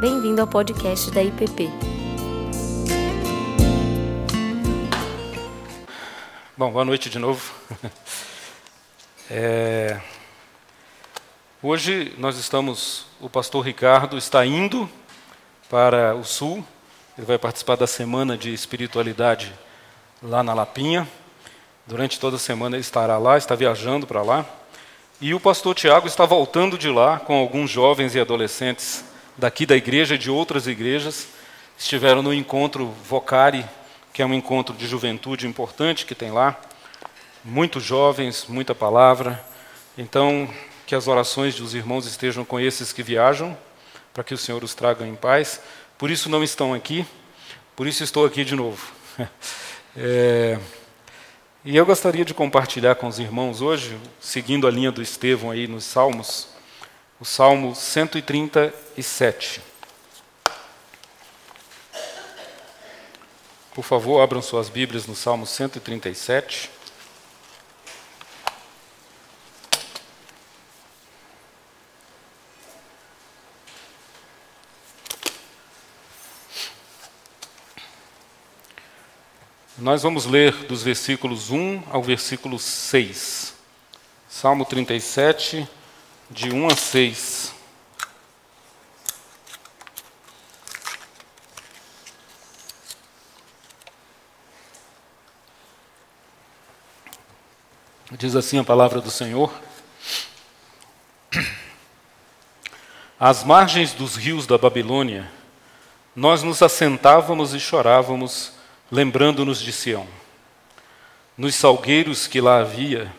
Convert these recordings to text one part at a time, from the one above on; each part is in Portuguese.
Bem-vindo ao podcast da IPP. Bom, boa noite de novo. É... Hoje nós estamos, o pastor Ricardo está indo para o sul, ele vai participar da semana de espiritualidade lá na Lapinha. Durante toda a semana ele estará lá, está viajando para lá. E o pastor Tiago está voltando de lá com alguns jovens e adolescentes daqui da igreja e de outras igrejas. Estiveram no encontro Vocari, que é um encontro de juventude importante que tem lá. Muitos jovens, muita palavra. Então, que as orações dos irmãos estejam com esses que viajam, para que o Senhor os traga em paz. Por isso não estão aqui, por isso estou aqui de novo. É, e eu gostaria de compartilhar com os irmãos hoje, seguindo a linha do Estevão aí nos Salmos, o Salmo 137. Por favor, abram suas Bíblias no Salmo 137. Nós vamos ler dos versículos 1 ao versículo 6. Salmo 37, de 1 a 6. Diz assim a palavra do Senhor: Às margens dos rios da Babilônia, nós nos assentávamos e chorávamos lembrando-nos de Sião. Nos salgueiros que lá havia,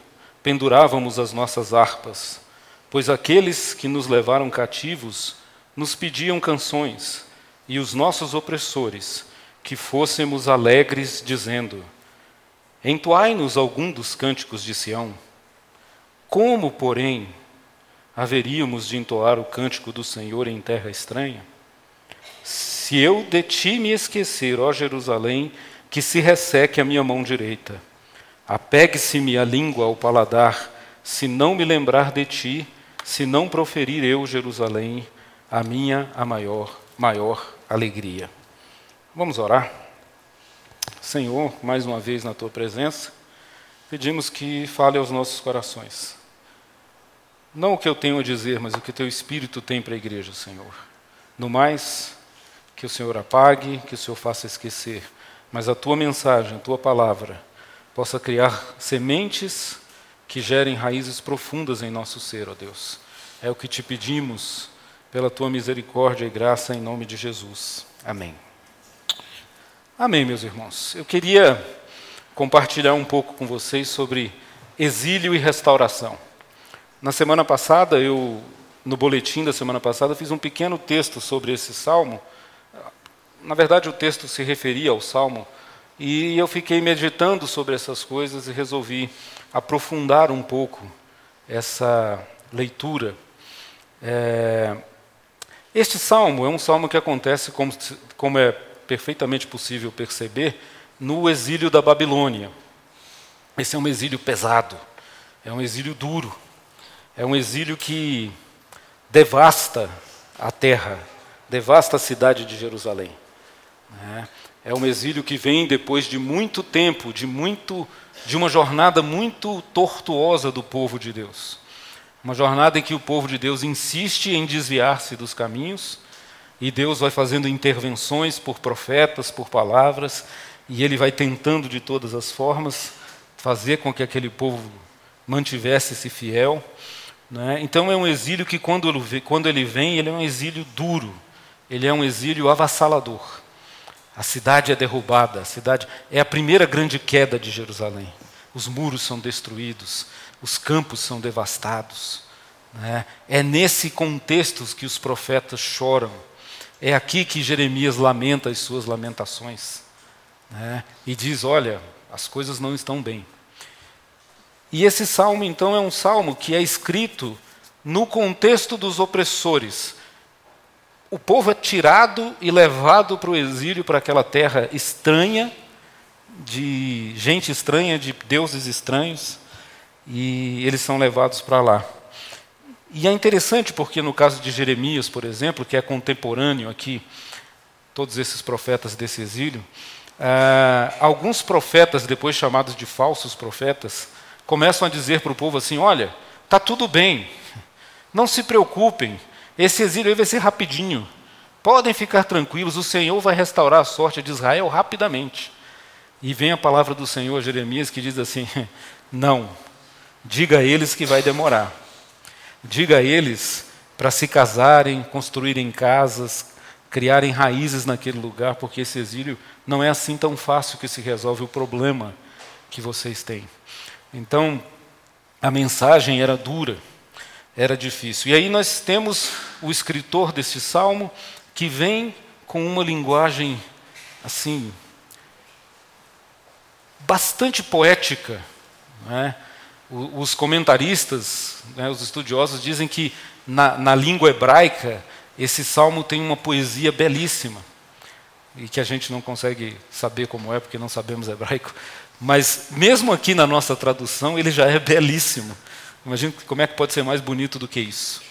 pendurávamos as nossas harpas, pois aqueles que nos levaram cativos nos pediam canções, e os nossos opressores, que fôssemos alegres, dizendo: Entoai-nos algum dos cânticos de Sião. Como, porém, haveríamos de entoar o cântico do Senhor em terra estranha? Se eu de ti me esquecer, ó Jerusalém, que se resseque a minha mão direita. Apegue-se-me a língua ao paladar, se não me lembrar de ti, se não proferir eu, Jerusalém, a minha a maior, maior alegria. Vamos orar. Senhor, mais uma vez na tua presença, pedimos que fale aos nossos corações. Não o que eu tenho a dizer, mas o que teu Espírito tem para a igreja, Senhor. No mais, que o Senhor apague, que o Senhor faça esquecer, mas a tua mensagem, a tua palavra, possa criar sementes que gerem raízes profundas em nosso ser, ó Deus. É o que te pedimos pela tua misericórdia e graça em nome de Jesus. Amém. Amém, meus irmãos. Eu queria compartilhar um pouco com vocês sobre exílio e restauração. Na semana passada, eu no boletim da semana passada fiz um pequeno texto sobre esse salmo na verdade, o texto se referia ao Salmo, e eu fiquei meditando sobre essas coisas e resolvi aprofundar um pouco essa leitura. É, este salmo é um salmo que acontece, como, como é perfeitamente possível perceber, no exílio da Babilônia. Esse é um exílio pesado, é um exílio duro, é um exílio que devasta a terra, devasta a cidade de Jerusalém. Né? É um exílio que vem depois de muito tempo, de, muito, de uma jornada muito tortuosa do povo de Deus. Uma jornada em que o povo de Deus insiste em desviar-se dos caminhos, e Deus vai fazendo intervenções por profetas, por palavras, e ele vai tentando de todas as formas fazer com que aquele povo mantivesse-se fiel. Né? Então é um exílio que, quando ele vem, ele é um exílio duro, ele é um exílio avassalador. A cidade é derrubada, a cidade é a primeira grande queda de Jerusalém. Os muros são destruídos, os campos são devastados. Né? É nesse contexto que os profetas choram. É aqui que Jeremias lamenta as suas lamentações. Né? E diz: Olha, as coisas não estão bem. E esse salmo, então, é um salmo que é escrito no contexto dos opressores, o povo é tirado e levado para o exílio, para aquela terra estranha, de gente estranha, de deuses estranhos, e eles são levados para lá. E é interessante porque no caso de Jeremias, por exemplo, que é contemporâneo aqui, todos esses profetas desse exílio, ah, alguns profetas, depois chamados de falsos profetas, começam a dizer para o povo assim: olha, está tudo bem, não se preocupem, esse exílio vai ser rapidinho, podem ficar tranquilos, o Senhor vai restaurar a sorte de Israel rapidamente. E vem a palavra do Senhor a Jeremias que diz assim: não, diga a eles que vai demorar. Diga a eles para se casarem, construírem casas, criarem raízes naquele lugar, porque esse exílio não é assim tão fácil que se resolve o problema que vocês têm. Então, a mensagem era dura, era difícil. E aí nós temos o escritor desse salmo que vem com uma linguagem assim bastante poética, né? Os comentaristas, né, os estudiosos, dizem que na, na língua hebraica esse salmo tem uma poesia belíssima e que a gente não consegue saber como é porque não sabemos hebraico, mas mesmo aqui na nossa tradução ele já é belíssimo. Imagina como é que pode ser mais bonito do que isso.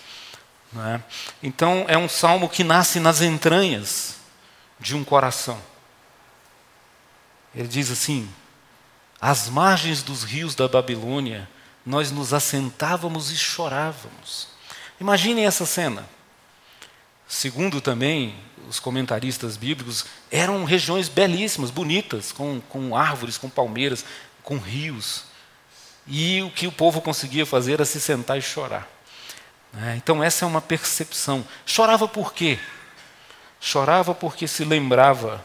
É? Então é um salmo que nasce nas entranhas de um coração. Ele diz assim: às margens dos rios da Babilônia, nós nos assentávamos e chorávamos. Imaginem essa cena. Segundo também os comentaristas bíblicos, eram regiões belíssimas, bonitas, com, com árvores, com palmeiras, com rios. E o que o povo conseguia fazer era se sentar e chorar. Né? Então, essa é uma percepção. Chorava por quê? Chorava porque se lembrava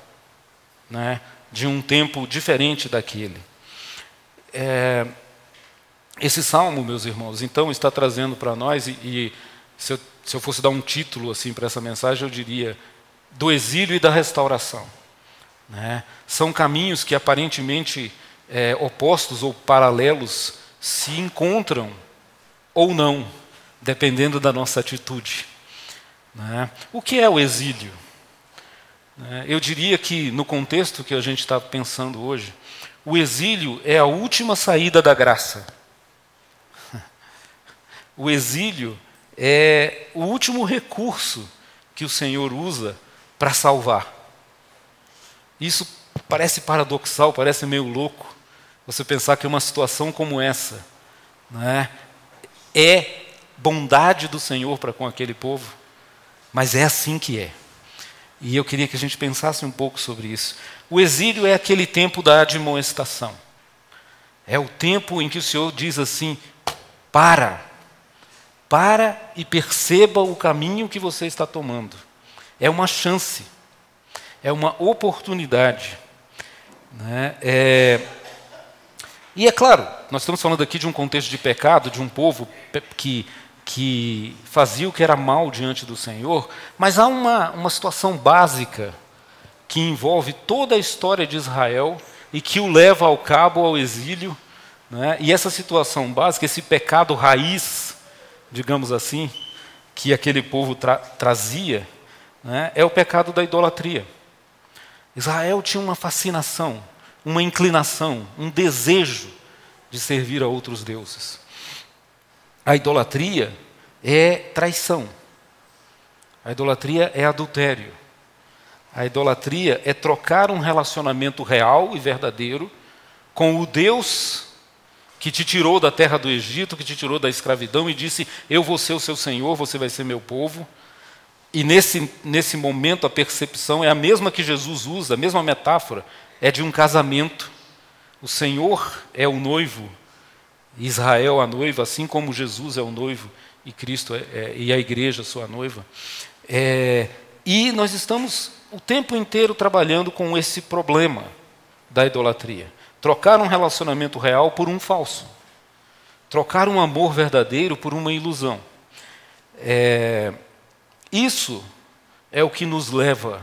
né, de um tempo diferente daquele. É, esse salmo, meus irmãos, então está trazendo para nós, e, e se, eu, se, eu, fosse dar um título assim para essa mensagem, eu diria: do exílio e da restauração. Né? São caminhos que aparentemente é, opostos ou paralelos se encontram ou não, dependendo da nossa atitude. Né? O que é o exílio? Né? Eu diria que, no contexto que a gente está pensando hoje, o exílio é a última saída da graça. O exílio é o último recurso que o Senhor usa para salvar. Isso parece paradoxal, parece meio louco, você pensar que uma situação como essa né, é bondade do Senhor para com aquele povo, mas é assim que é. E eu queria que a gente pensasse um pouco sobre isso. O exílio é aquele tempo da admoestação. É o tempo em que o Senhor diz assim: para, para e perceba o caminho que você está tomando. É uma chance, é uma oportunidade. Né? É... E é claro, nós estamos falando aqui de um contexto de pecado, de um povo que, que fazia o que era mal diante do Senhor, mas há uma, uma situação básica que envolve toda a história de Israel e que o leva ao cabo, ao exílio. Né? E essa situação básica, esse pecado raiz, digamos assim, que aquele povo tra trazia, né? é o pecado da idolatria. Israel tinha uma fascinação, uma inclinação, um desejo de servir a outros deuses. A idolatria é traição. A idolatria é adultério. A idolatria é trocar um relacionamento real e verdadeiro com o Deus que te tirou da terra do Egito, que te tirou da escravidão e disse: Eu vou ser o seu Senhor, você vai ser meu povo. E nesse, nesse momento a percepção é a mesma que Jesus usa, a mesma metáfora, é de um casamento. O Senhor é o noivo, Israel a noiva, assim como Jesus é o noivo e Cristo é, é, e a igreja sua noiva. É, e nós estamos o tempo inteiro trabalhando com esse problema da idolatria. Trocar um relacionamento real por um falso. Trocar um amor verdadeiro por uma ilusão. É, isso é o que nos leva,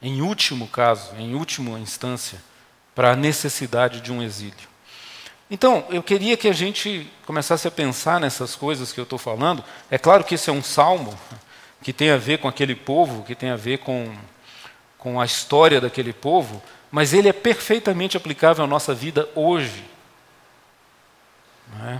em último caso, em última instância, para a necessidade de um exílio. Então, eu queria que a gente começasse a pensar nessas coisas que eu estou falando. É claro que esse é um salmo, que tem a ver com aquele povo, que tem a ver com, com a história daquele povo, mas ele é perfeitamente aplicável à nossa vida hoje. É?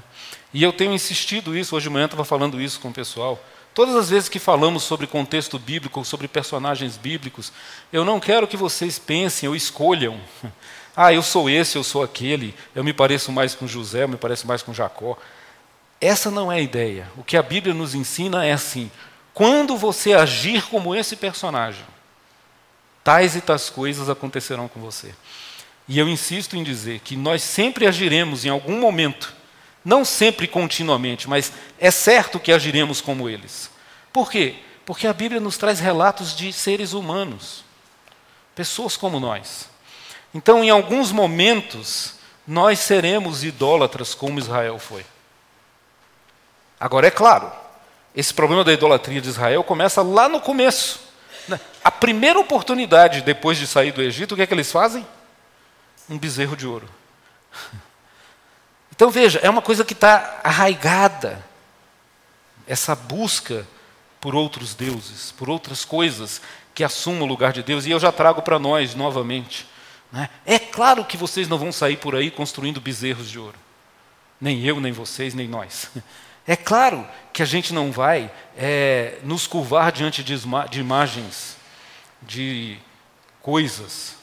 E eu tenho insistido isso, hoje de manhã estava falando isso com o pessoal. Todas as vezes que falamos sobre contexto bíblico, sobre personagens bíblicos, eu não quero que vocês pensem ou escolham. Ah, eu sou esse, eu sou aquele, eu me pareço mais com José, eu me pareço mais com Jacó. Essa não é a ideia. O que a Bíblia nos ensina é assim: quando você agir como esse personagem, tais e tais coisas acontecerão com você. E eu insisto em dizer que nós sempre agiremos em algum momento não sempre continuamente, mas é certo que agiremos como eles. Por quê? Porque a Bíblia nos traz relatos de seres humanos, pessoas como nós. Então, em alguns momentos, nós seremos idólatras como Israel foi. Agora, é claro, esse problema da idolatria de Israel começa lá no começo. Né? A primeira oportunidade depois de sair do Egito, o que é que eles fazem? Um bezerro de ouro. Então veja, é uma coisa que está arraigada, essa busca por outros deuses, por outras coisas que assumam o lugar de Deus, e eu já trago para nós novamente. Né? É claro que vocês não vão sair por aí construindo bezerros de ouro, nem eu, nem vocês, nem nós. É claro que a gente não vai é, nos curvar diante de, de imagens, de coisas,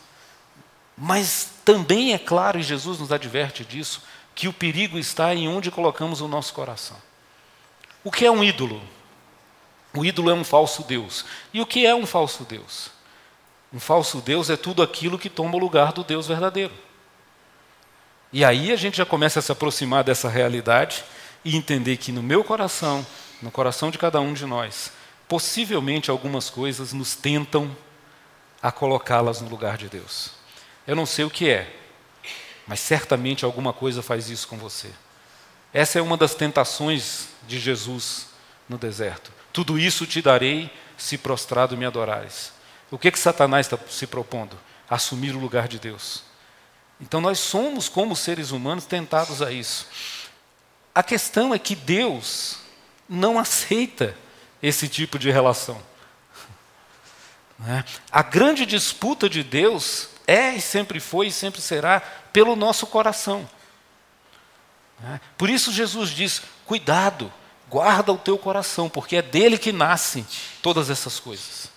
mas também é claro, e Jesus nos adverte disso, que o perigo está em onde colocamos o nosso coração. O que é um ídolo? O ídolo é um falso Deus. E o que é um falso Deus? Um falso Deus é tudo aquilo que toma o lugar do Deus verdadeiro. E aí a gente já começa a se aproximar dessa realidade e entender que no meu coração, no coração de cada um de nós, possivelmente algumas coisas nos tentam a colocá-las no lugar de Deus. Eu não sei o que é, mas certamente alguma coisa faz isso com você. Essa é uma das tentações de Jesus no deserto. Tudo isso te darei se prostrado me adorares. O que que Satanás está se propondo? Assumir o lugar de Deus. Então nós somos, como seres humanos, tentados a isso. A questão é que Deus não aceita esse tipo de relação. Né? A grande disputa de Deus é e sempre foi e sempre será pelo nosso coração. Né? Por isso Jesus diz: cuidado, guarda o teu coração, porque é dele que nascem todas essas coisas.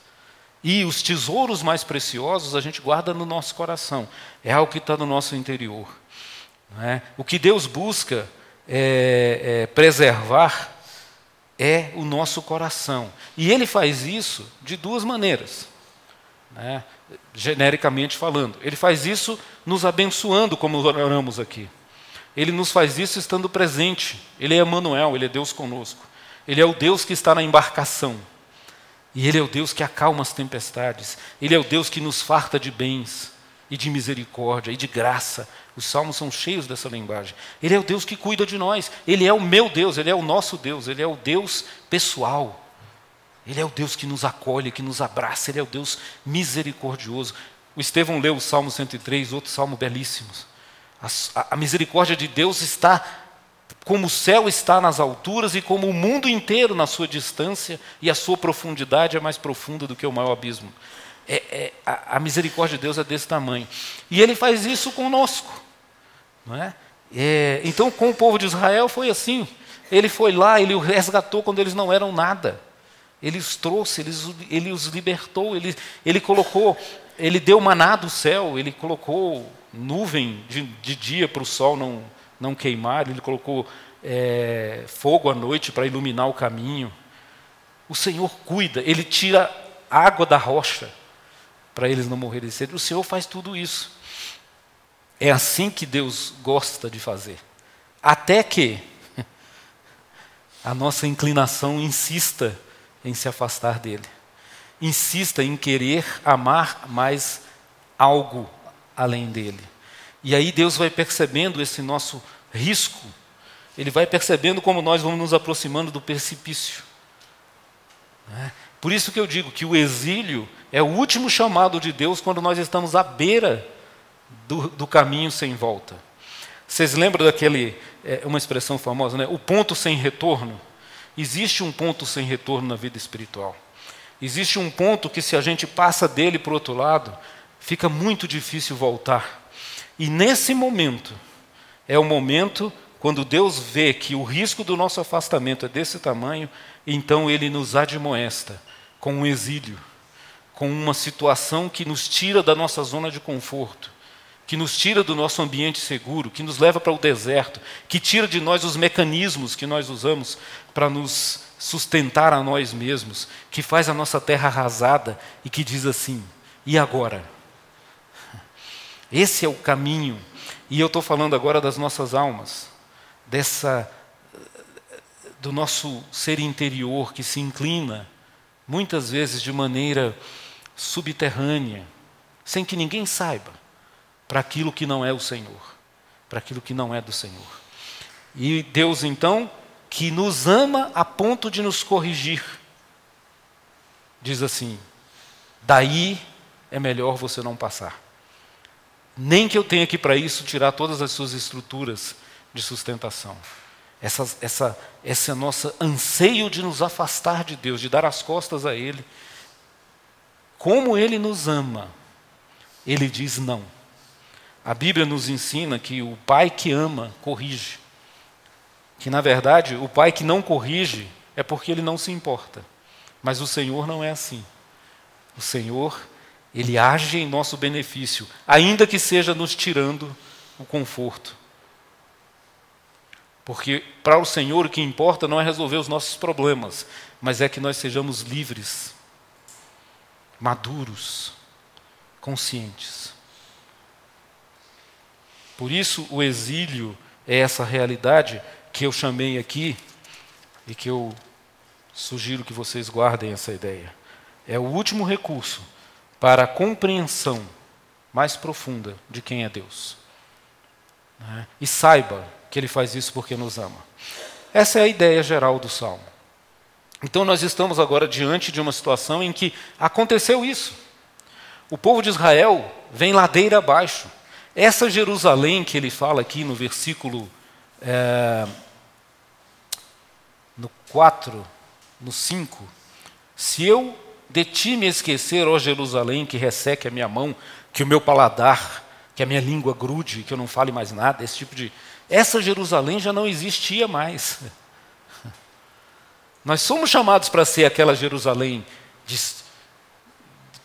E os tesouros mais preciosos a gente guarda no nosso coração, é algo que está no nosso interior. É? O que Deus busca é, é preservar é o nosso coração. E Ele faz isso de duas maneiras. Né? genericamente falando. Ele faz isso nos abençoando, como oramos aqui. Ele nos faz isso estando presente. Ele é Emmanuel, ele é Deus conosco. Ele é o Deus que está na embarcação. E ele é o Deus que acalma as tempestades. Ele é o Deus que nos farta de bens e de misericórdia e de graça. Os salmos são cheios dessa linguagem. Ele é o Deus que cuida de nós. Ele é o meu Deus, ele é o nosso Deus, ele é o Deus pessoal. Ele é o Deus que nos acolhe, que nos abraça, Ele é o Deus misericordioso. O Estevão leu o Salmo 103, outro salmo belíssimo. A, a, misericórdia de Deus está como o céu está nas alturas e como o mundo inteiro na sua distância, e a sua profundidade é mais profunda do que o maior abismo. É, é, a, a, misericórdia de Deus é desse tamanho. E Ele faz isso conosco. Não é? é? Então, com o povo de Israel foi assim. Ele foi lá, ele o resgatou quando eles não eram nada. Ele os trouxe, ele, ele os libertou, ele, ele colocou, ele deu maná do céu, ele colocou nuvem de, de dia para o sol não, não queimar, ele colocou é, fogo à noite para iluminar o caminho. O Senhor cuida, ele tira água da rocha para eles não morrerem de sede. O Senhor faz tudo isso. É assim que Deus gosta de fazer. Até que a nossa inclinação insista em se afastar dele. Insista em querer amar mais algo além dele. E aí Deus vai percebendo esse nosso risco, ele vai percebendo como nós vamos nos aproximando do precipício. Né? Por isso que eu digo que o exílio é o último chamado de Deus quando nós estamos à beira do, do caminho sem volta. Vocês lembram daquele, é, uma expressão famosa, né? o ponto sem retorno? Existe um ponto sem retorno na vida espiritual. Existe um ponto que, se a gente passa dele para o outro lado, fica muito difícil voltar. E nesse momento, é o momento quando Deus vê que o risco do nosso afastamento é desse tamanho, então ele nos admoesta com um exílio, com uma situação que nos tira da nossa zona de conforto, que nos tira do nosso ambiente seguro, que nos leva para o deserto, que tira de nós os mecanismos que nós usamos para nos sustentar a nós mesmos, que faz a nossa terra arrasada e que diz assim: e agora? Esse é o caminho. E eu estou falando agora das nossas almas, dessa do nosso ser interior que se inclina muitas vezes de maneira subterrânea, sem que ninguém saiba, para aquilo que não é o Senhor, para aquilo que não é do Senhor. E Deus então, que nos ama a ponto de nos corrigir, diz assim: daí é melhor você não passar. Nem que eu tenha que, para isso, tirar todas as suas estruturas de sustentação. Essa, essa, esse nosso anseio de nos afastar de Deus, de dar as costas a Ele. Como Ele nos ama, Ele diz não. A Bíblia nos ensina que o pai que ama, corrige. Que, na verdade, o pai que não corrige é porque ele não se importa. Mas o Senhor não é assim. O Senhor ele age em nosso benefício, ainda que seja nos tirando o conforto. Porque para o Senhor o que importa não é resolver os nossos problemas, mas é que nós sejamos livres, maduros, conscientes. Por isso o exílio é essa realidade que eu chamei aqui e que eu sugiro que vocês guardem essa ideia. É o último recurso para a compreensão mais profunda de quem é Deus. Né? E saiba que Ele faz isso porque nos ama. Essa é a ideia geral do salmo. Então, nós estamos agora diante de uma situação em que aconteceu isso. O povo de Israel vem ladeira abaixo. Essa Jerusalém que ele fala aqui no versículo é, no 4, no 5, se eu de ti me esquecer, ó Jerusalém, que resseque a minha mão, que o meu paladar, que a minha língua grude, que eu não fale mais nada, esse tipo de. Essa Jerusalém já não existia mais. Nós somos chamados para ser aquela Jerusalém de,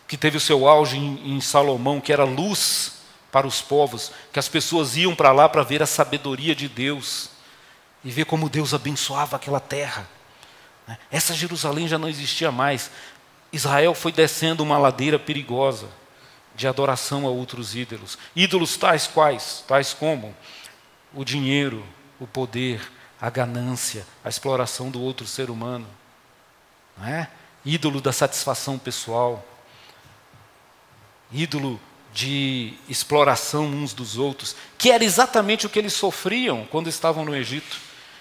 que teve o seu auge em, em Salomão, que era luz para os povos, que as pessoas iam para lá para ver a sabedoria de Deus e ver como Deus abençoava aquela terra. Essa Jerusalém já não existia mais. Israel foi descendo uma ladeira perigosa de adoração a outros ídolos. Ídolos tais quais? Tais como o dinheiro, o poder, a ganância, a exploração do outro ser humano. É? Ídolo da satisfação pessoal. Ídolo de exploração uns dos outros, que era exatamente o que eles sofriam quando estavam no Egito.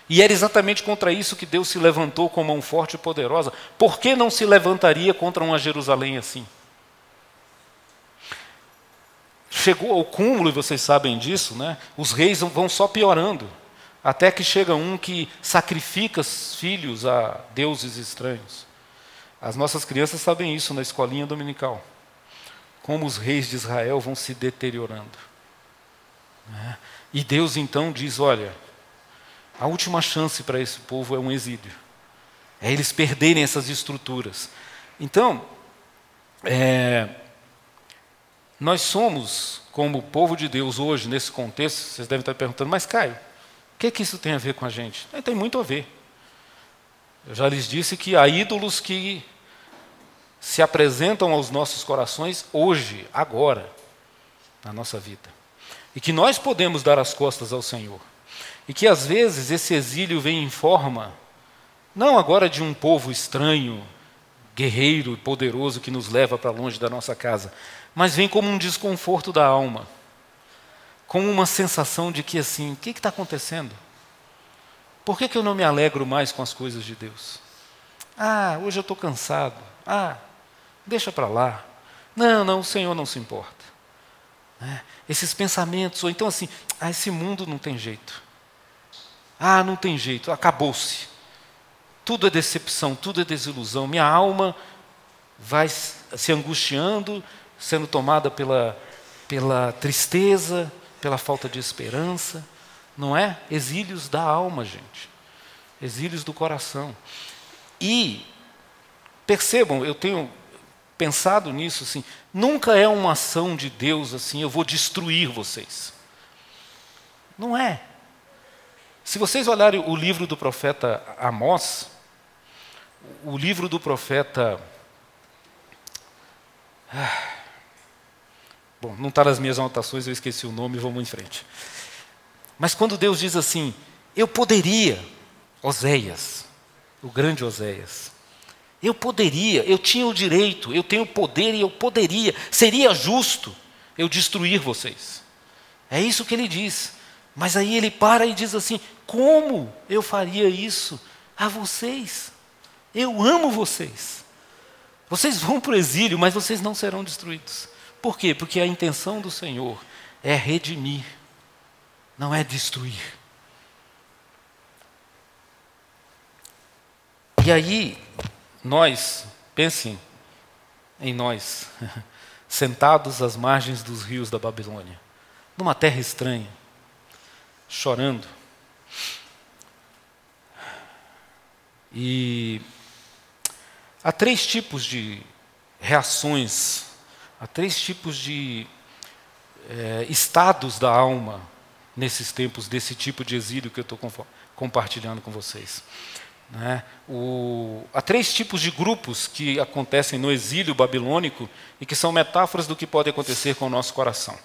E era exatamente contra isso que Deus se levantou com mão forte e poderosa. Por que não se levantaria contra uma Jerusalém assim? Chegou ao cúmulo, e vocês sabem disso, né? os reis vão só piorando, até que chega um que sacrifica filhos a deuses estranhos. As nossas crianças sabem isso na escolinha dominical. Como os reis de Israel vão se deteriorando. Né? E Deus então diz: olha, a última chance para esse povo é um exílio. É eles perderem essas estruturas. Então, é, nós somos, como povo de Deus hoje, nesse contexto, vocês devem estar perguntando, mas Caio, o que, é que isso tem a ver com a gente? É, tem muito a ver. Eu já lhes disse que há ídolos que se apresentam aos nossos corações hoje, agora, na nossa vida. E que nós podemos dar as costas ao Senhor. E que às vezes esse exílio vem em forma, não agora de um povo estranho, guerreiro, poderoso que nos leva para longe da nossa casa, mas vem como um desconforto da alma, como uma sensação de que assim, o que está acontecendo? Por que, que eu não me alegro mais com as coisas de Deus? Ah, hoje eu estou cansado. Ah, deixa para lá. Não, não, o Senhor não se importa. É, esses pensamentos, ou então assim, ah, esse mundo não tem jeito. Ah, não tem jeito, acabou-se. Tudo é decepção, tudo é desilusão. Minha alma vai se angustiando, sendo tomada pela, pela tristeza, pela falta de esperança. não é? Exílios da alma, gente. Exílios do coração. E percebam, eu tenho pensado nisso assim, nunca é uma ação de Deus assim, eu vou destruir vocês. Não é. Se vocês olharem o livro do profeta Amós, o livro do profeta. Ah, bom, não está nas minhas anotações, eu esqueci o nome, vamos em frente. Mas quando Deus diz assim, eu poderia, Oséias, o grande Oséias, eu poderia, eu tinha o direito, eu tenho o poder e eu poderia, seria justo eu destruir vocês. É isso que ele diz. Mas aí ele para e diz assim: como eu faria isso a vocês? Eu amo vocês. Vocês vão para o exílio, mas vocês não serão destruídos. Por quê? Porque a intenção do Senhor é redimir, não é destruir. E aí, nós, pensem em nós, sentados às margens dos rios da Babilônia, numa terra estranha, chorando. E há três tipos de reações, há três tipos de é, estados da alma nesses tempos desse tipo de exílio que eu estou compartilhando com vocês. Né? O, há três tipos de grupos que acontecem no exílio babilônico e que são metáforas do que pode acontecer com o nosso coração.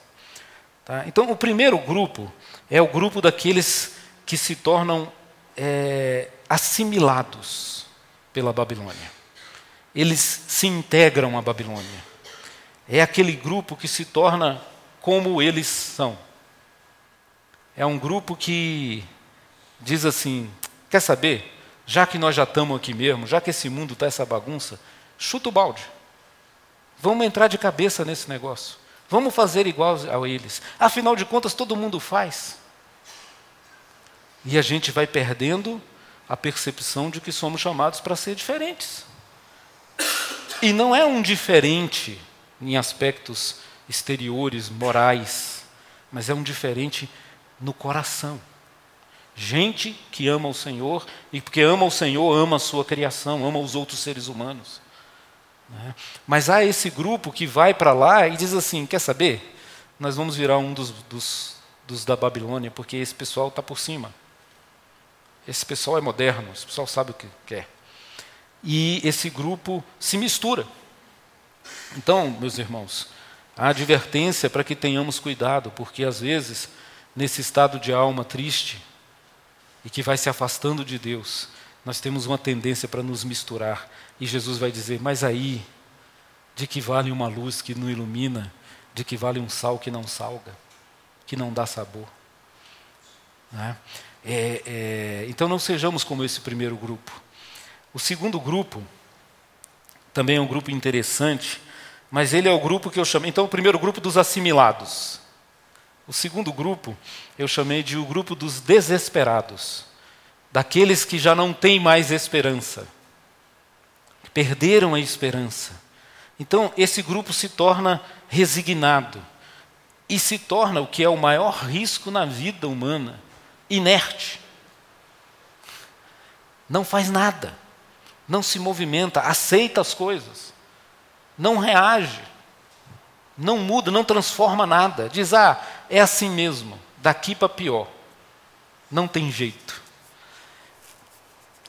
Tá? Então, o primeiro grupo é o grupo daqueles que se tornam é, assimilados pela Babilônia. Eles se integram à Babilônia. É aquele grupo que se torna como eles são. É um grupo que diz assim: quer saber? Já que nós já estamos aqui mesmo, já que esse mundo está essa bagunça, chuta o balde. Vamos entrar de cabeça nesse negócio. Vamos fazer igual a eles. Afinal de contas, todo mundo faz. E a gente vai perdendo a percepção de que somos chamados para ser diferentes. E não é um diferente em aspectos exteriores, morais, mas é um diferente no coração. Gente que ama o Senhor, e porque ama o Senhor, ama a sua criação, ama os outros seres humanos. Né? Mas há esse grupo que vai para lá e diz assim: quer saber? Nós vamos virar um dos, dos, dos da Babilônia, porque esse pessoal está por cima. Esse pessoal é moderno, esse pessoal sabe o que quer. E esse grupo se mistura. Então, meus irmãos, a advertência para que tenhamos cuidado, porque às vezes, nesse estado de alma triste e que vai se afastando de Deus, nós temos uma tendência para nos misturar. E Jesus vai dizer: Mas aí, de que vale uma luz que não ilumina, de que vale um sal que não salga, que não dá sabor? Né? É, é, então não sejamos como esse primeiro grupo. O segundo grupo também é um grupo interessante, mas ele é o grupo que eu chamei. Então, o primeiro grupo dos assimilados. O segundo grupo eu chamei de o grupo dos desesperados daqueles que já não têm mais esperança, perderam a esperança. Então, esse grupo se torna resignado e se torna o que é o maior risco na vida humana inerte. Não faz nada, não se movimenta, aceita as coisas, não reage, não muda, não transforma nada. Diz: ah, é assim mesmo, daqui para pior, não tem jeito.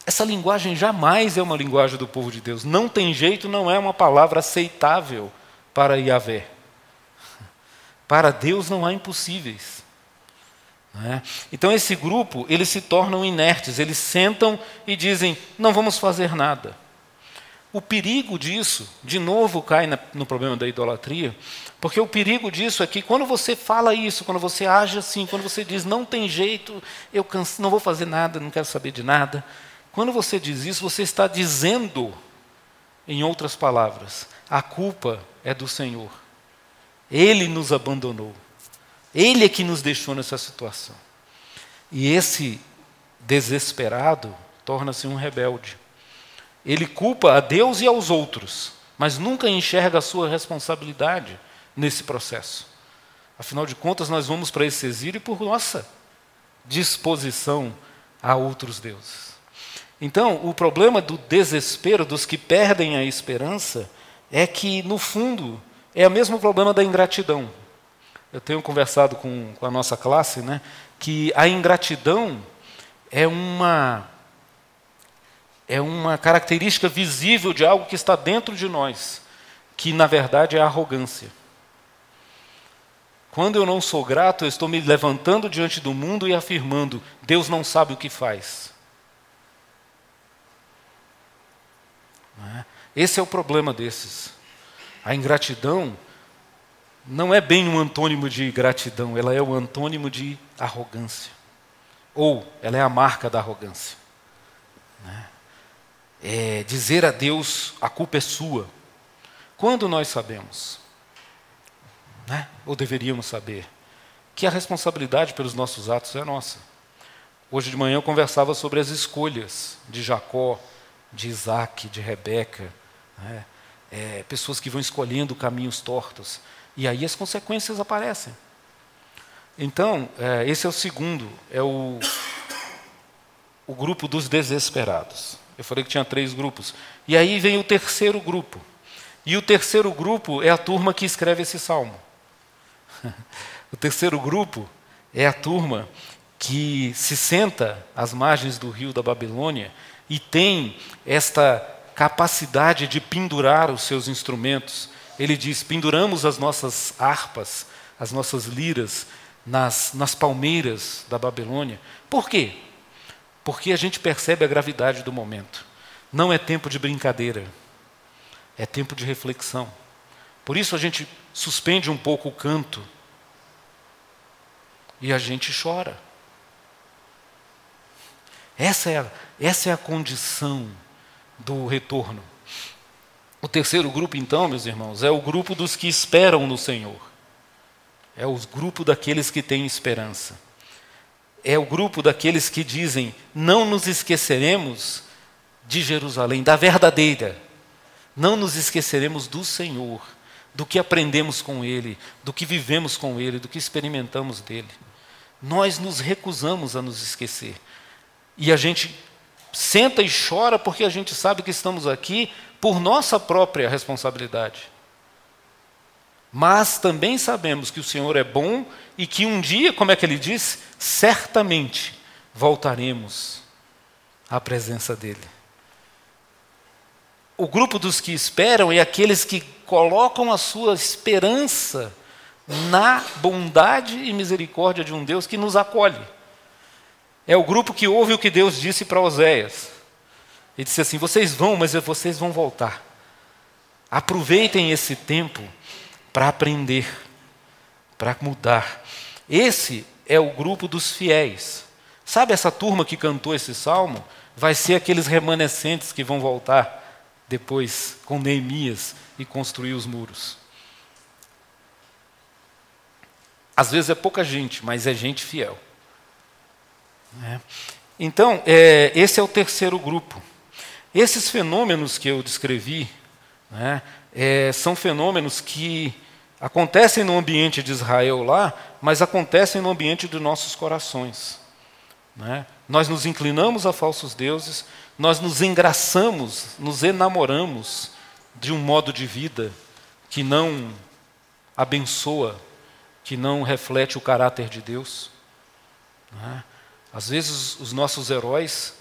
Essa linguagem jamais é uma linguagem do povo de Deus. Não tem jeito, não é uma palavra aceitável para Yahvé. Para Deus não há impossíveis. É? Então esse grupo, eles se tornam inertes, eles sentam e dizem, não vamos fazer nada. O perigo disso, de novo cai no problema da idolatria, porque o perigo disso é que quando você fala isso, quando você age assim, quando você diz não tem jeito, eu canso, não vou fazer nada, não quero saber de nada, quando você diz isso, você está dizendo, em outras palavras, a culpa é do Senhor. Ele nos abandonou. Ele é que nos deixou nessa situação. E esse desesperado torna-se um rebelde. Ele culpa a Deus e aos outros, mas nunca enxerga a sua responsabilidade nesse processo. Afinal de contas, nós vamos para esse exílio por nossa disposição a outros deuses. Então, o problema do desespero dos que perdem a esperança é que, no fundo, é o mesmo problema da ingratidão. Eu tenho conversado com, com a nossa classe, né, que a ingratidão é uma é uma característica visível de algo que está dentro de nós, que na verdade é a arrogância. Quando eu não sou grato, eu estou me levantando diante do mundo e afirmando: Deus não sabe o que faz. É? Esse é o problema desses. A ingratidão não é bem um antônimo de gratidão, ela é o antônimo de arrogância. Ou ela é a marca da arrogância. É dizer a Deus: a culpa é sua. Quando nós sabemos, né? ou deveríamos saber, que a responsabilidade pelos nossos atos é nossa. Hoje de manhã eu conversava sobre as escolhas de Jacó, de Isaac, de Rebeca. Né? É, pessoas que vão escolhendo caminhos tortos. E aí as consequências aparecem. Então, é, esse é o segundo, é o, o grupo dos desesperados. Eu falei que tinha três grupos. E aí vem o terceiro grupo. E o terceiro grupo é a turma que escreve esse salmo. o terceiro grupo é a turma que se senta às margens do rio da Babilônia e tem esta capacidade de pendurar os seus instrumentos ele diz: penduramos as nossas harpas, as nossas liras nas, nas palmeiras da Babilônia. Por quê? Porque a gente percebe a gravidade do momento. Não é tempo de brincadeira, é tempo de reflexão. Por isso a gente suspende um pouco o canto e a gente chora. Essa é a, essa é a condição do retorno. O terceiro grupo, então, meus irmãos, é o grupo dos que esperam no Senhor. É o grupo daqueles que têm esperança. É o grupo daqueles que dizem: não nos esqueceremos de Jerusalém, da verdadeira. Não nos esqueceremos do Senhor, do que aprendemos com Ele, do que vivemos com Ele, do que experimentamos dele. Nós nos recusamos a nos esquecer. E a gente senta e chora porque a gente sabe que estamos aqui por nossa própria responsabilidade. Mas também sabemos que o Senhor é bom e que um dia, como é que ele diz? Certamente voltaremos à presença dele. O grupo dos que esperam é aqueles que colocam a sua esperança na bondade e misericórdia de um Deus que nos acolhe. É o grupo que ouve o que Deus disse para Oséias. Ele disse assim: vocês vão, mas vocês vão voltar. Aproveitem esse tempo para aprender, para mudar. Esse é o grupo dos fiéis. Sabe essa turma que cantou esse salmo? Vai ser aqueles remanescentes que vão voltar depois com Neemias e construir os muros. Às vezes é pouca gente, mas é gente fiel. É. Então, é, esse é o terceiro grupo. Esses fenômenos que eu descrevi né, é, são fenômenos que acontecem no ambiente de Israel lá, mas acontecem no ambiente dos nossos corações. Né? Nós nos inclinamos a falsos deuses, nós nos engraçamos, nos enamoramos de um modo de vida que não abençoa, que não reflete o caráter de Deus. Né? Às vezes os nossos heróis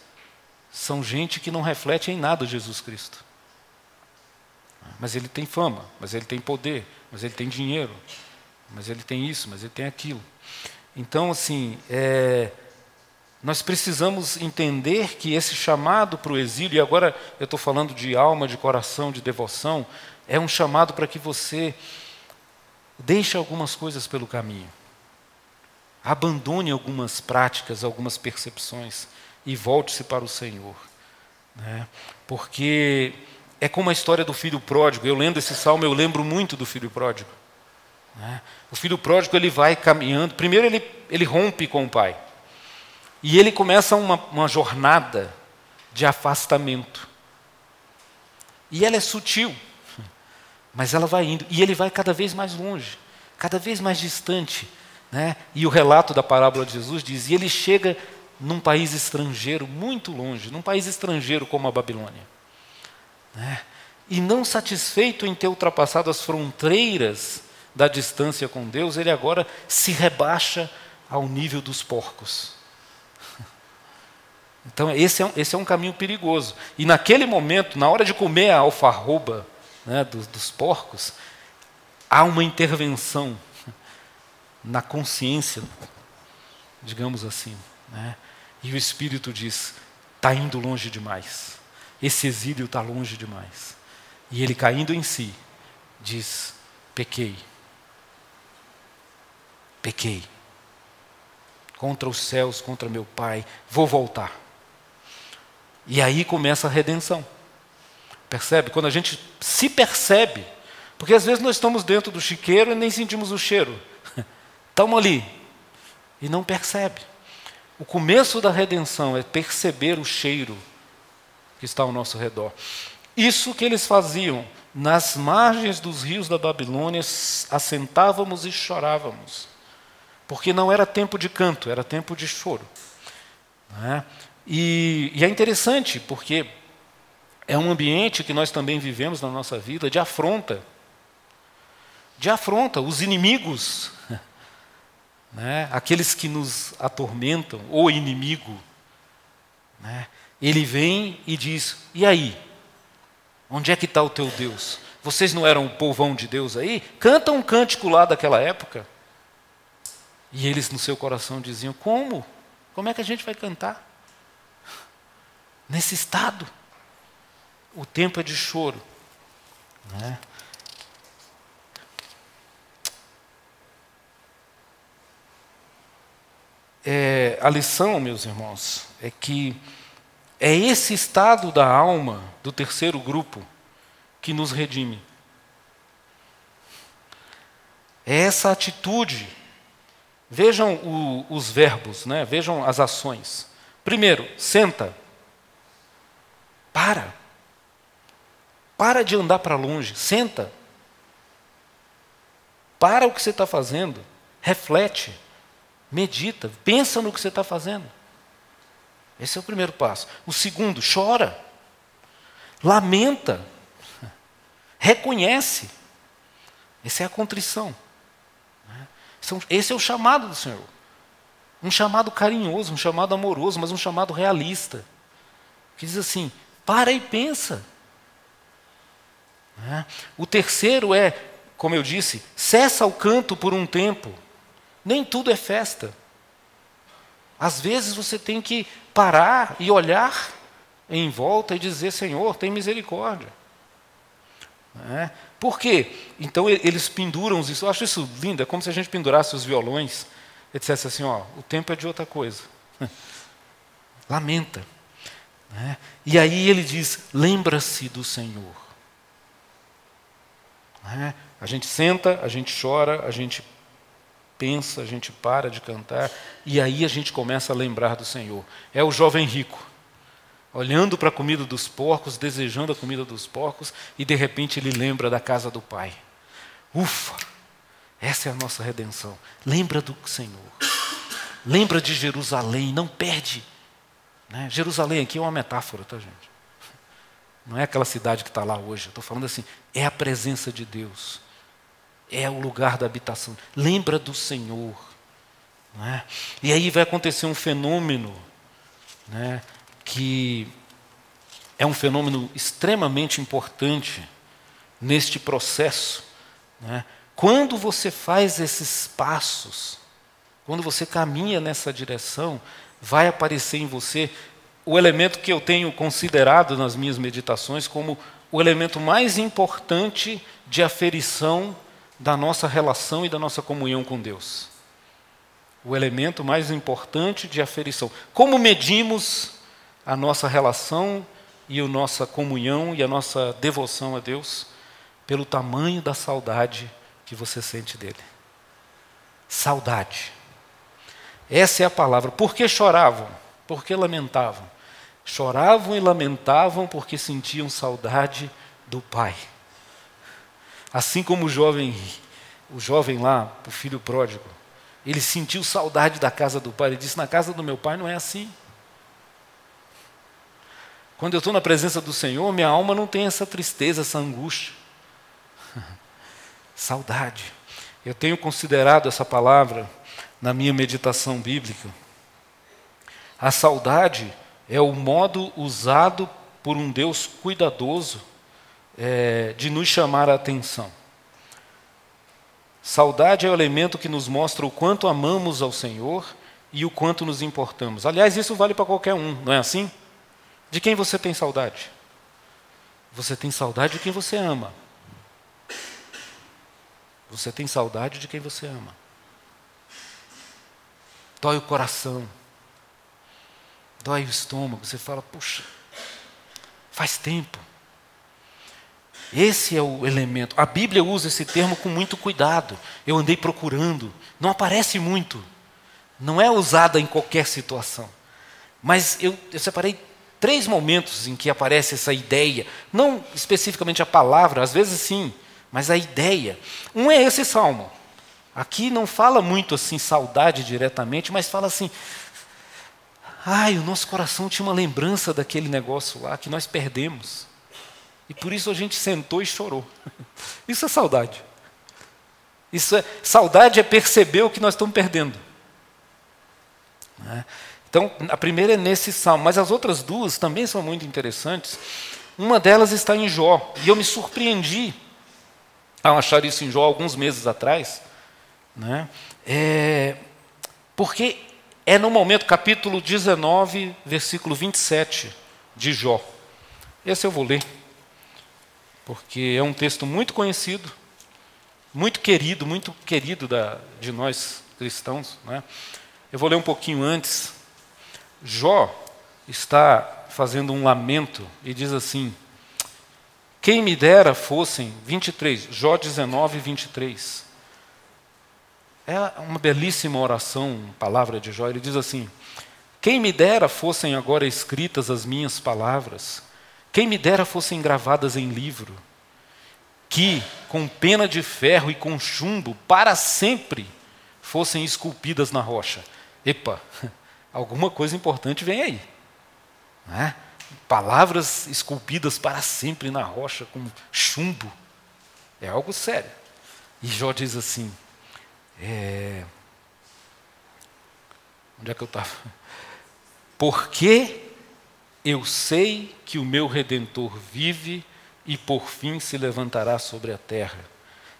são gente que não reflete em nada Jesus Cristo. Mas ele tem fama, mas ele tem poder, mas ele tem dinheiro, mas ele tem isso, mas ele tem aquilo. Então, assim, é, nós precisamos entender que esse chamado para o exílio, e agora eu estou falando de alma, de coração, de devoção, é um chamado para que você deixe algumas coisas pelo caminho. Abandone algumas práticas, algumas percepções e volte-se para o Senhor. Né? Porque é como a história do filho pródigo. Eu lendo esse salmo, eu lembro muito do filho pródigo. Né? O filho pródigo ele vai caminhando. Primeiro ele, ele rompe com o pai. E ele começa uma, uma jornada de afastamento. E ela é sutil, mas ela vai indo. E ele vai cada vez mais longe, cada vez mais distante Né? E o relato da parábola de Jesus diz: e ele chega num país estrangeiro, muito longe, num país estrangeiro como a Babilônia. Né? E não satisfeito em ter ultrapassado as fronteiras da distância com Deus, ele agora se rebaixa ao nível dos porcos. Então, esse é, um, esse é um caminho perigoso. E naquele momento, na hora de comer a alfarroba né, dos, dos porcos, há uma intervenção na consciência, digamos assim. Né? E o Espírito diz: está indo longe demais. Esse exílio está longe demais. E ele, caindo em si, diz: pequei. Pequei. Contra os céus, contra meu Pai, vou voltar. E aí começa a redenção. Percebe? Quando a gente se percebe, porque às vezes nós estamos dentro do chiqueiro e nem sentimos o cheiro. Estamos ali e não percebe. O começo da redenção é perceber o cheiro que está ao nosso redor. Isso que eles faziam nas margens dos rios da Babilônia, assentávamos e chorávamos, porque não era tempo de canto, era tempo de choro. É? E, e é interessante, porque é um ambiente que nós também vivemos na nossa vida de afronta. De afronta, os inimigos, né, aqueles que nos atormentam, o inimigo, né, ele vem e diz: e aí? Onde é que está o teu Deus? Vocês não eram o povão de Deus aí? Canta um cântico lá daquela época. E eles no seu coração diziam: como? Como é que a gente vai cantar? nesse estado. O tempo é de choro. Né? É, a lição, meus irmãos, é que é esse estado da alma do terceiro grupo que nos redime. É essa atitude. Vejam o, os verbos, né? vejam as ações. Primeiro, senta. Para. Para de andar para longe. Senta. Para o que você está fazendo. Reflete. Medita. Pensa no que você está fazendo. Esse é o primeiro passo. O segundo, chora. Lamenta. Reconhece. Essa é a contrição. Esse é o chamado do Senhor. Um chamado carinhoso, um chamado amoroso, mas um chamado realista. Que diz assim: para e pensa. Né? O terceiro é, como eu disse, cessa o canto por um tempo. Nem tudo é festa. Às vezes você tem que parar e olhar em volta e dizer: Senhor, tem misericórdia. É? Por quê? Então eles penduram isso. Eu acho isso lindo, é como se a gente pendurasse os violões e dissesse assim: ó, o tempo é de outra coisa. Lamenta. Né? E aí ele diz: lembra-se do Senhor. Né? A gente senta, a gente chora, a gente pensa, a gente para de cantar, e aí a gente começa a lembrar do Senhor. É o jovem rico, olhando para a comida dos porcos, desejando a comida dos porcos, e de repente ele lembra da casa do Pai. Ufa! Essa é a nossa redenção. Lembra do Senhor. Lembra de Jerusalém, não perde né? Jerusalém aqui é uma metáfora, tá, gente? Não é aquela cidade que está lá hoje. Estou falando assim, é a presença de Deus. É o lugar da habitação. Lembra do Senhor. Né? E aí vai acontecer um fenômeno né, que é um fenômeno extremamente importante neste processo. Né? Quando você faz esses passos, quando você caminha nessa direção, vai aparecer em você o elemento que eu tenho considerado nas minhas meditações como o elemento mais importante de aferição da nossa relação e da nossa comunhão com Deus. O elemento mais importante de aferição. Como medimos a nossa relação e a nossa comunhão e a nossa devoção a Deus? Pelo tamanho da saudade que você sente dele. Saudade. Essa é a palavra. Por que choravam? Por que lamentavam? Choravam e lamentavam porque sentiam saudade do pai. Assim como o jovem, o jovem lá, o filho pródigo, Ele sentiu saudade da casa do pai. Ele disse: Na casa do meu pai não é assim. Quando eu estou na presença do Senhor, minha alma não tem essa tristeza, essa angústia. Saudade. Eu tenho considerado essa palavra na minha meditação bíblica. A saudade é o modo usado por um Deus cuidadoso é, de nos chamar a atenção. Saudade é o elemento que nos mostra o quanto amamos ao Senhor e o quanto nos importamos. Aliás, isso vale para qualquer um, não é assim? De quem você tem saudade? Você tem saudade de quem você ama. Você tem saudade de quem você ama. Dói o coração. Dói o estômago. Você fala, puxa, faz tempo. Esse é o elemento. A Bíblia usa esse termo com muito cuidado. Eu andei procurando. Não aparece muito. Não é usada em qualquer situação. Mas eu, eu separei três momentos em que aparece essa ideia. Não especificamente a palavra, às vezes sim, mas a ideia. Um é esse salmo. Aqui não fala muito assim saudade diretamente, mas fala assim: ai, o nosso coração tinha uma lembrança daquele negócio lá que nós perdemos. E por isso a gente sentou e chorou. Isso é saudade. Isso é saudade é perceber o que nós estamos perdendo. Né? Então, a primeira é nesse salmo, mas as outras duas também são muito interessantes. Uma delas está em Jó, e eu me surpreendi ao achar isso em Jó alguns meses atrás, né? É, porque é no momento, capítulo 19, versículo 27 de Jó. Esse eu vou ler porque é um texto muito conhecido, muito querido, muito querido da, de nós cristãos. Né? Eu vou ler um pouquinho antes. Jó está fazendo um lamento e diz assim: Quem me dera fossem, 23, Jó 19, 23. É uma belíssima oração, palavra de Jó. Ele diz assim: Quem me dera fossem agora escritas as minhas palavras quem me dera fossem gravadas em livro, que, com pena de ferro e com chumbo, para sempre fossem esculpidas na rocha. Epa, alguma coisa importante vem aí. Né? Palavras esculpidas para sempre na rocha com chumbo. É algo sério. E Jó diz assim: é... Onde é que eu estava? Porque eu sei que o meu redentor vive e por fim se levantará sobre a terra.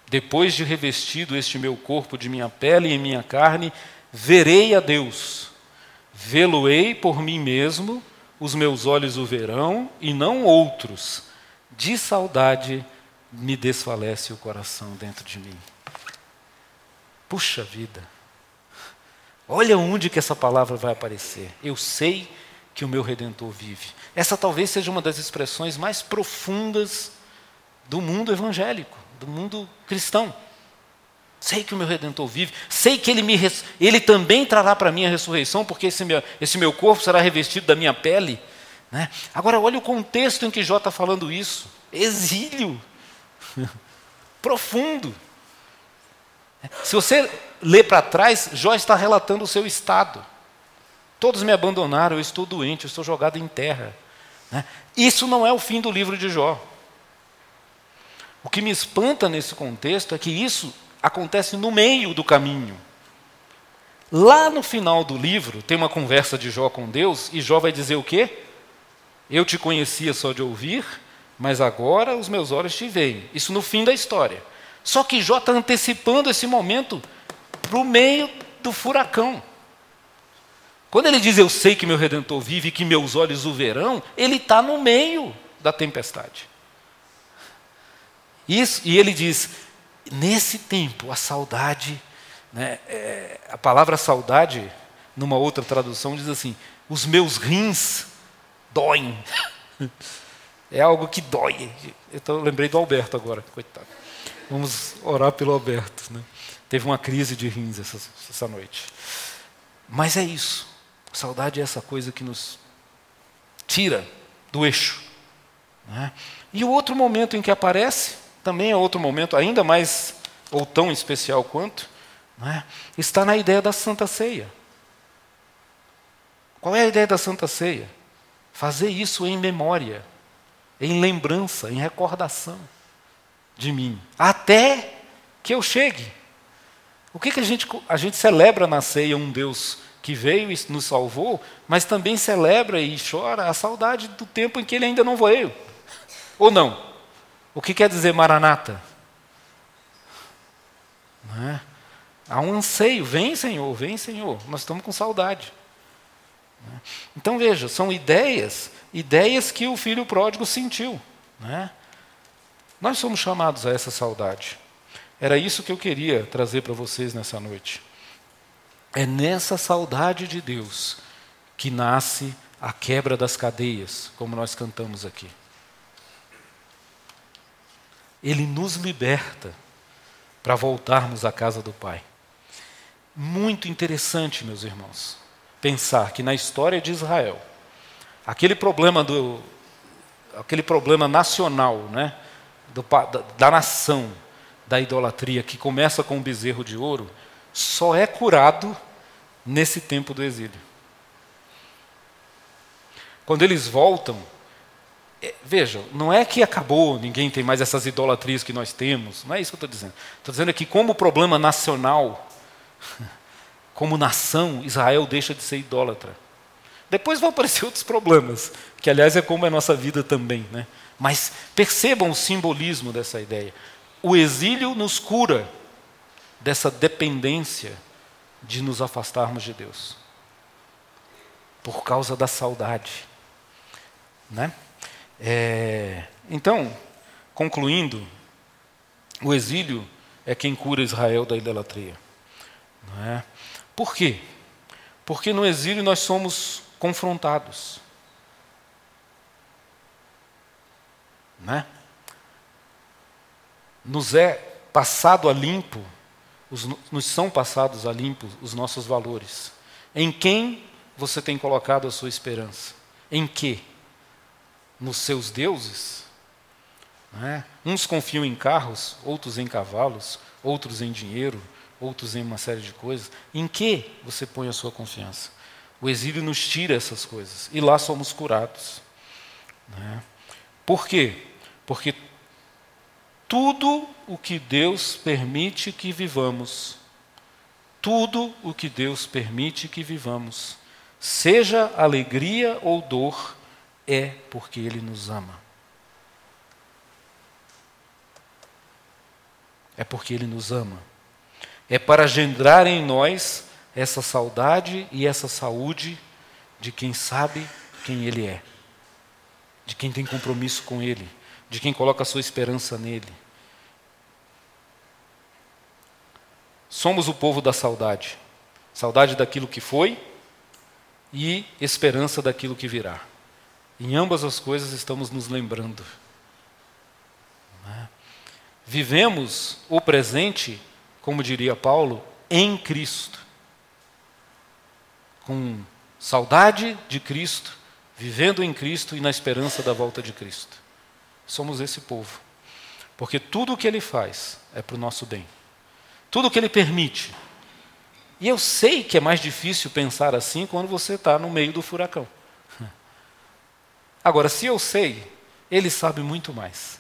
Depois de revestido este meu corpo de minha pele e minha carne, verei a Deus. Vê-lo-ei por mim mesmo, os meus olhos o verão e não outros. De saudade me desfalece o coração dentro de mim. Puxa vida. Olha onde que essa palavra vai aparecer. Eu sei que o meu redentor vive. Essa talvez seja uma das expressões mais profundas do mundo evangélico, do mundo cristão. Sei que o meu redentor vive, sei que ele, me, ele também trará para mim a ressurreição, porque esse meu, esse meu corpo será revestido da minha pele. Né? Agora, olha o contexto em que Jó está falando isso: exílio profundo. Se você ler para trás, Jó está relatando o seu estado. Todos me abandonaram, eu estou doente, eu estou jogado em terra. Né? Isso não é o fim do livro de Jó. O que me espanta nesse contexto é que isso acontece no meio do caminho. Lá no final do livro, tem uma conversa de Jó com Deus, e Jó vai dizer o quê? Eu te conhecia só de ouvir, mas agora os meus olhos te veem. Isso no fim da história. Só que Jó está antecipando esse momento para o meio do furacão. Quando ele diz eu sei que meu redentor vive e que meus olhos o verão, ele está no meio da tempestade. Isso, e ele diz: nesse tempo, a saudade, né, é, a palavra saudade, numa outra tradução, diz assim: os meus rins doem. É algo que dói. Eu lembrei do Alberto agora, coitado. Vamos orar pelo Alberto. Né? Teve uma crise de rins essa, essa noite. Mas é isso. Saudade é essa coisa que nos tira do eixo. Né? E o outro momento em que aparece, também é outro momento ainda mais ou tão especial quanto, é? está na ideia da Santa Ceia. Qual é a ideia da Santa Ceia? Fazer isso em memória, em lembrança, em recordação de mim, até que eu chegue. O que, que a, gente, a gente celebra na ceia um Deus que veio e nos salvou, mas também celebra e chora a saudade do tempo em que ele ainda não veio. Ou não? O que quer dizer Maranata? É? Há um anseio, vem Senhor, vem Senhor, nós estamos com saudade. É? Então veja, são ideias, ideias que o filho pródigo sentiu. Né? Nós somos chamados a essa saudade. Era isso que eu queria trazer para vocês nessa noite. É nessa saudade de Deus que nasce a quebra das cadeias, como nós cantamos aqui. Ele nos liberta para voltarmos à casa do Pai. Muito interessante, meus irmãos, pensar que na história de Israel, aquele problema do aquele problema nacional, né, do, da, da nação, da idolatria que começa com o bezerro de ouro, só é curado nesse tempo do exílio. Quando eles voltam, é, vejam, não é que acabou, ninguém tem mais essas idolatrias que nós temos, não é isso que eu estou dizendo. Estou dizendo que, como problema nacional, como nação, Israel deixa de ser idólatra. Depois vão aparecer outros problemas, que aliás é como é a nossa vida também. Né? Mas percebam o simbolismo dessa ideia. O exílio nos cura dessa dependência de nos afastarmos de Deus. Por causa da saudade. Né? É, então, concluindo, o exílio é quem cura Israel da idolatria. É? Por quê? Porque no exílio nós somos confrontados. Né? Nos é passado a limpo, os, nos são passados a limpo os nossos valores. Em quem você tem colocado a sua esperança? Em que? Nos seus deuses? É? Uns confiam em carros, outros em cavalos, outros em dinheiro, outros em uma série de coisas. Em que você põe a sua confiança? O exílio nos tira essas coisas e lá somos curados. Né? Por quê? Porque tudo o que Deus permite que vivamos, tudo o que Deus permite que vivamos, seja alegria ou dor, é porque Ele nos ama. É porque Ele nos ama. É para gendrar em nós essa saudade e essa saúde de quem sabe quem Ele é, de quem tem compromisso com Ele, de quem coloca a sua esperança nele. Somos o povo da saudade saudade daquilo que foi e esperança daquilo que virá. Em ambas as coisas estamos nos lembrando. É? Vivemos o presente, como diria Paulo, em Cristo com saudade de Cristo, vivendo em Cristo e na esperança da volta de Cristo. Somos esse povo. Porque tudo o que Ele faz é para o nosso bem. Tudo o que Ele permite. E eu sei que é mais difícil pensar assim quando você está no meio do furacão. Agora, se eu sei, Ele sabe muito mais.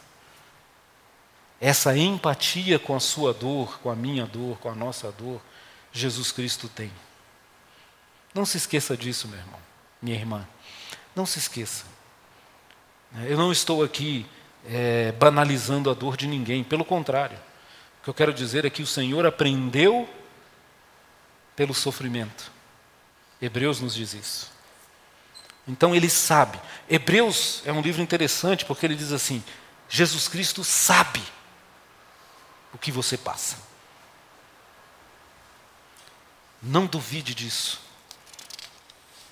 Essa empatia com a sua dor, com a minha dor, com a nossa dor, Jesus Cristo tem. Não se esqueça disso, meu irmão, minha irmã. Não se esqueça. Eu não estou aqui é, banalizando a dor de ninguém, pelo contrário. O que eu quero dizer é que o Senhor aprendeu pelo sofrimento. Hebreus nos diz isso. Então ele sabe. Hebreus é um livro interessante porque ele diz assim: Jesus Cristo sabe o que você passa. Não duvide disso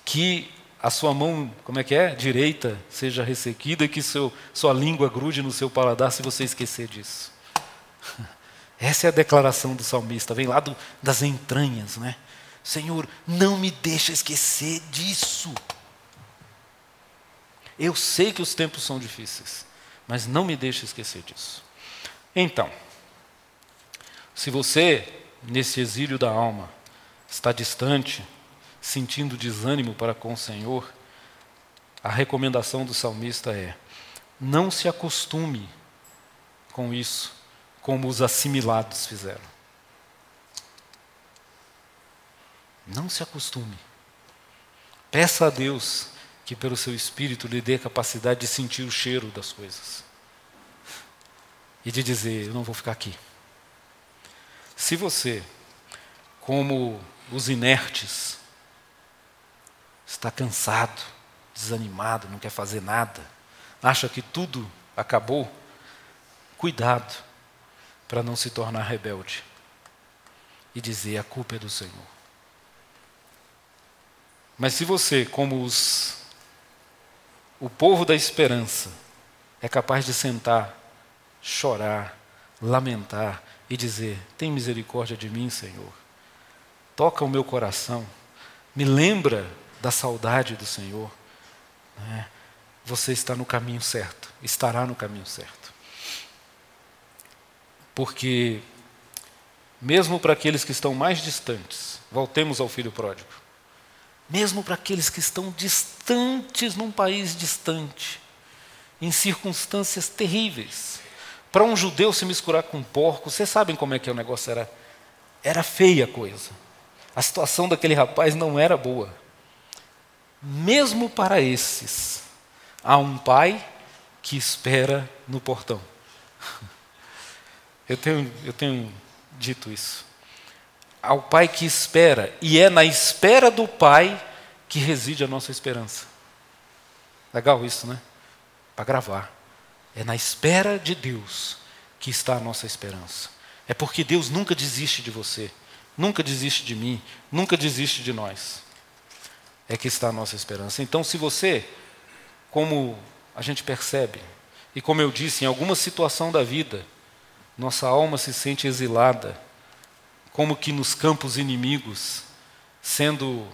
que a sua mão, como é que é? Direita seja ressequida e que seu, sua língua grude no seu paladar se você esquecer disso. Essa é a declaração do salmista, vem lá do, das entranhas, né? Senhor, não me deixa esquecer disso. Eu sei que os tempos são difíceis, mas não me deixa esquecer disso. Então, se você nesse exílio da alma, está distante, sentindo desânimo para com o Senhor, a recomendação do salmista é: não se acostume com isso, como os assimilados fizeram. Não se acostume. Peça a Deus que, pelo seu espírito, lhe dê a capacidade de sentir o cheiro das coisas e de dizer: Eu não vou ficar aqui. Se você, como os inertes, está cansado, desanimado, não quer fazer nada, acha que tudo acabou, cuidado para não se tornar rebelde e dizer: A culpa é do Senhor. Mas se você, como os, o povo da esperança, é capaz de sentar, chorar, lamentar e dizer: Tem misericórdia de mim, Senhor. Toca o meu coração, me lembra da saudade do Senhor. Né? Você está no caminho certo, estará no caminho certo. Porque, mesmo para aqueles que estão mais distantes, voltemos ao filho pródigo mesmo para aqueles que estão distantes num país distante, em circunstâncias terríveis. Para um judeu se misturar com um porco, vocês sabem como é que o negócio era? Era feia a coisa. A situação daquele rapaz não era boa. Mesmo para esses, há um pai que espera no portão. Eu tenho, eu tenho dito isso ao Pai que espera, e é na espera do Pai que reside a nossa esperança. Legal isso, né? Para gravar. É na espera de Deus que está a nossa esperança. É porque Deus nunca desiste de você, nunca desiste de mim, nunca desiste de nós. É que está a nossa esperança. Então, se você, como a gente percebe, e como eu disse, em alguma situação da vida, nossa alma se sente exilada, como que nos campos inimigos, sendo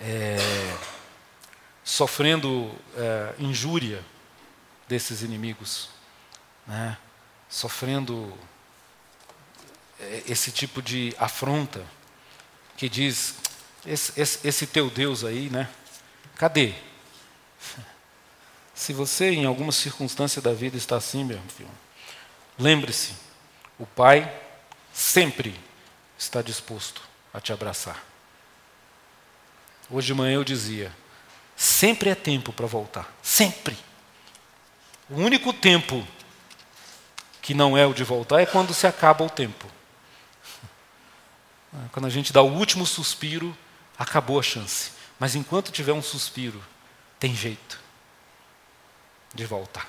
é, sofrendo é, injúria desses inimigos, né? sofrendo é, esse tipo de afronta que diz esse, esse, esse teu Deus aí, né? Cadê? Se você em alguma circunstância da vida está assim, meu filho, lembre-se, o Pai sempre está disposto a te abraçar. Hoje de manhã eu dizia: sempre é tempo para voltar. Sempre. O único tempo que não é o de voltar é quando se acaba o tempo. Quando a gente dá o último suspiro, acabou a chance. Mas enquanto tiver um suspiro, tem jeito de voltar.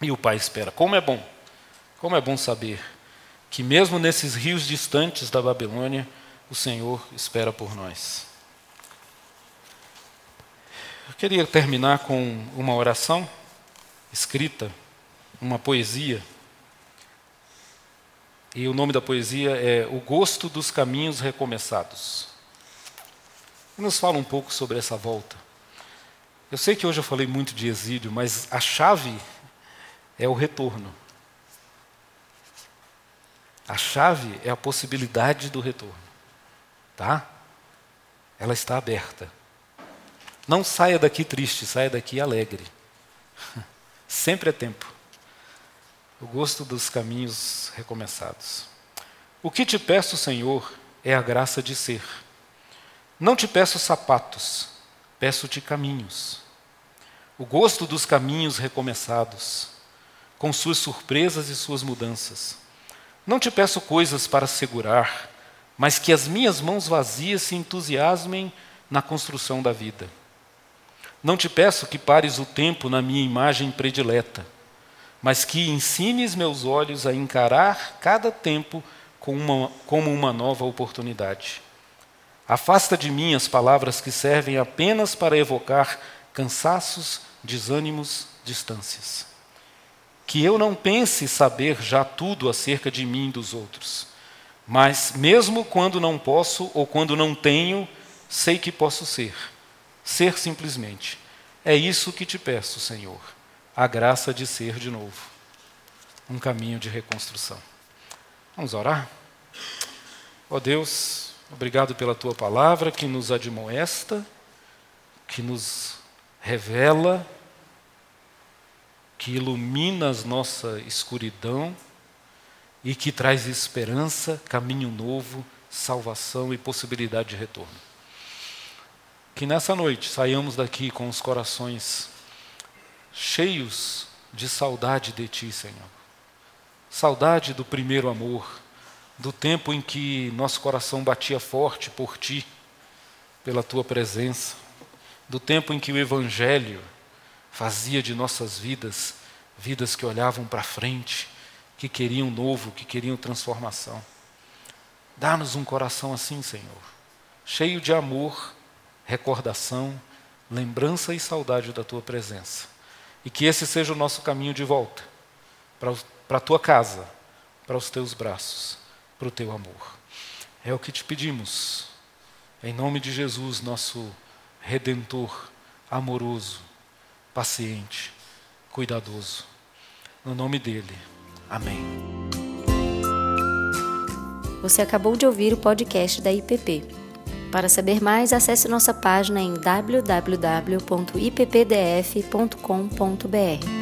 E o pai espera. Como é bom, como é bom saber que mesmo nesses rios distantes da Babilônia, o Senhor espera por nós. Eu queria terminar com uma oração escrita, uma poesia. E o nome da poesia é O Gosto dos Caminhos Recomeçados. Nos fala um pouco sobre essa volta. Eu sei que hoje eu falei muito de exílio, mas a chave é o retorno. A chave é a possibilidade do retorno. Tá? Ela está aberta. Não saia daqui triste, saia daqui alegre. Sempre é tempo. O gosto dos caminhos recomeçados. O que te peço, Senhor, é a graça de ser. Não te peço sapatos, peço-te caminhos. O gosto dos caminhos recomeçados, com suas surpresas e suas mudanças não te peço coisas para segurar, mas que as minhas mãos vazias se entusiasmem na construção da vida. Não te peço que pares o tempo na minha imagem predileta, mas que ensines meus olhos a encarar cada tempo uma, como uma nova oportunidade. Afasta de mim as palavras que servem apenas para evocar cansaços, desânimos, distâncias que eu não pense saber já tudo acerca de mim e dos outros, mas mesmo quando não posso ou quando não tenho, sei que posso ser. Ser simplesmente. É isso que te peço, Senhor, a graça de ser de novo. Um caminho de reconstrução. Vamos orar? Ó Deus, obrigado pela tua palavra que nos admoesta, que nos revela, que ilumina a nossa escuridão e que traz esperança, caminho novo, salvação e possibilidade de retorno. Que nessa noite saiamos daqui com os corações cheios de saudade de Ti, Senhor. Saudade do primeiro amor, do tempo em que nosso coração batia forte por Ti, pela Tua presença, do tempo em que o Evangelho fazia de nossas vidas vidas que olhavam para frente, que queriam novo, que queriam transformação. Dá-nos um coração assim, Senhor, cheio de amor, recordação, lembrança e saudade da Tua presença. E que esse seja o nosso caminho de volta para a Tua casa, para os Teus braços para o teu amor. É o que te pedimos, em nome de Jesus, nosso redentor, amoroso, paciente, cuidadoso. No nome dele. Amém. Você acabou de ouvir o podcast da IPP. Para saber mais, acesse nossa página em www.ippdf.com.br.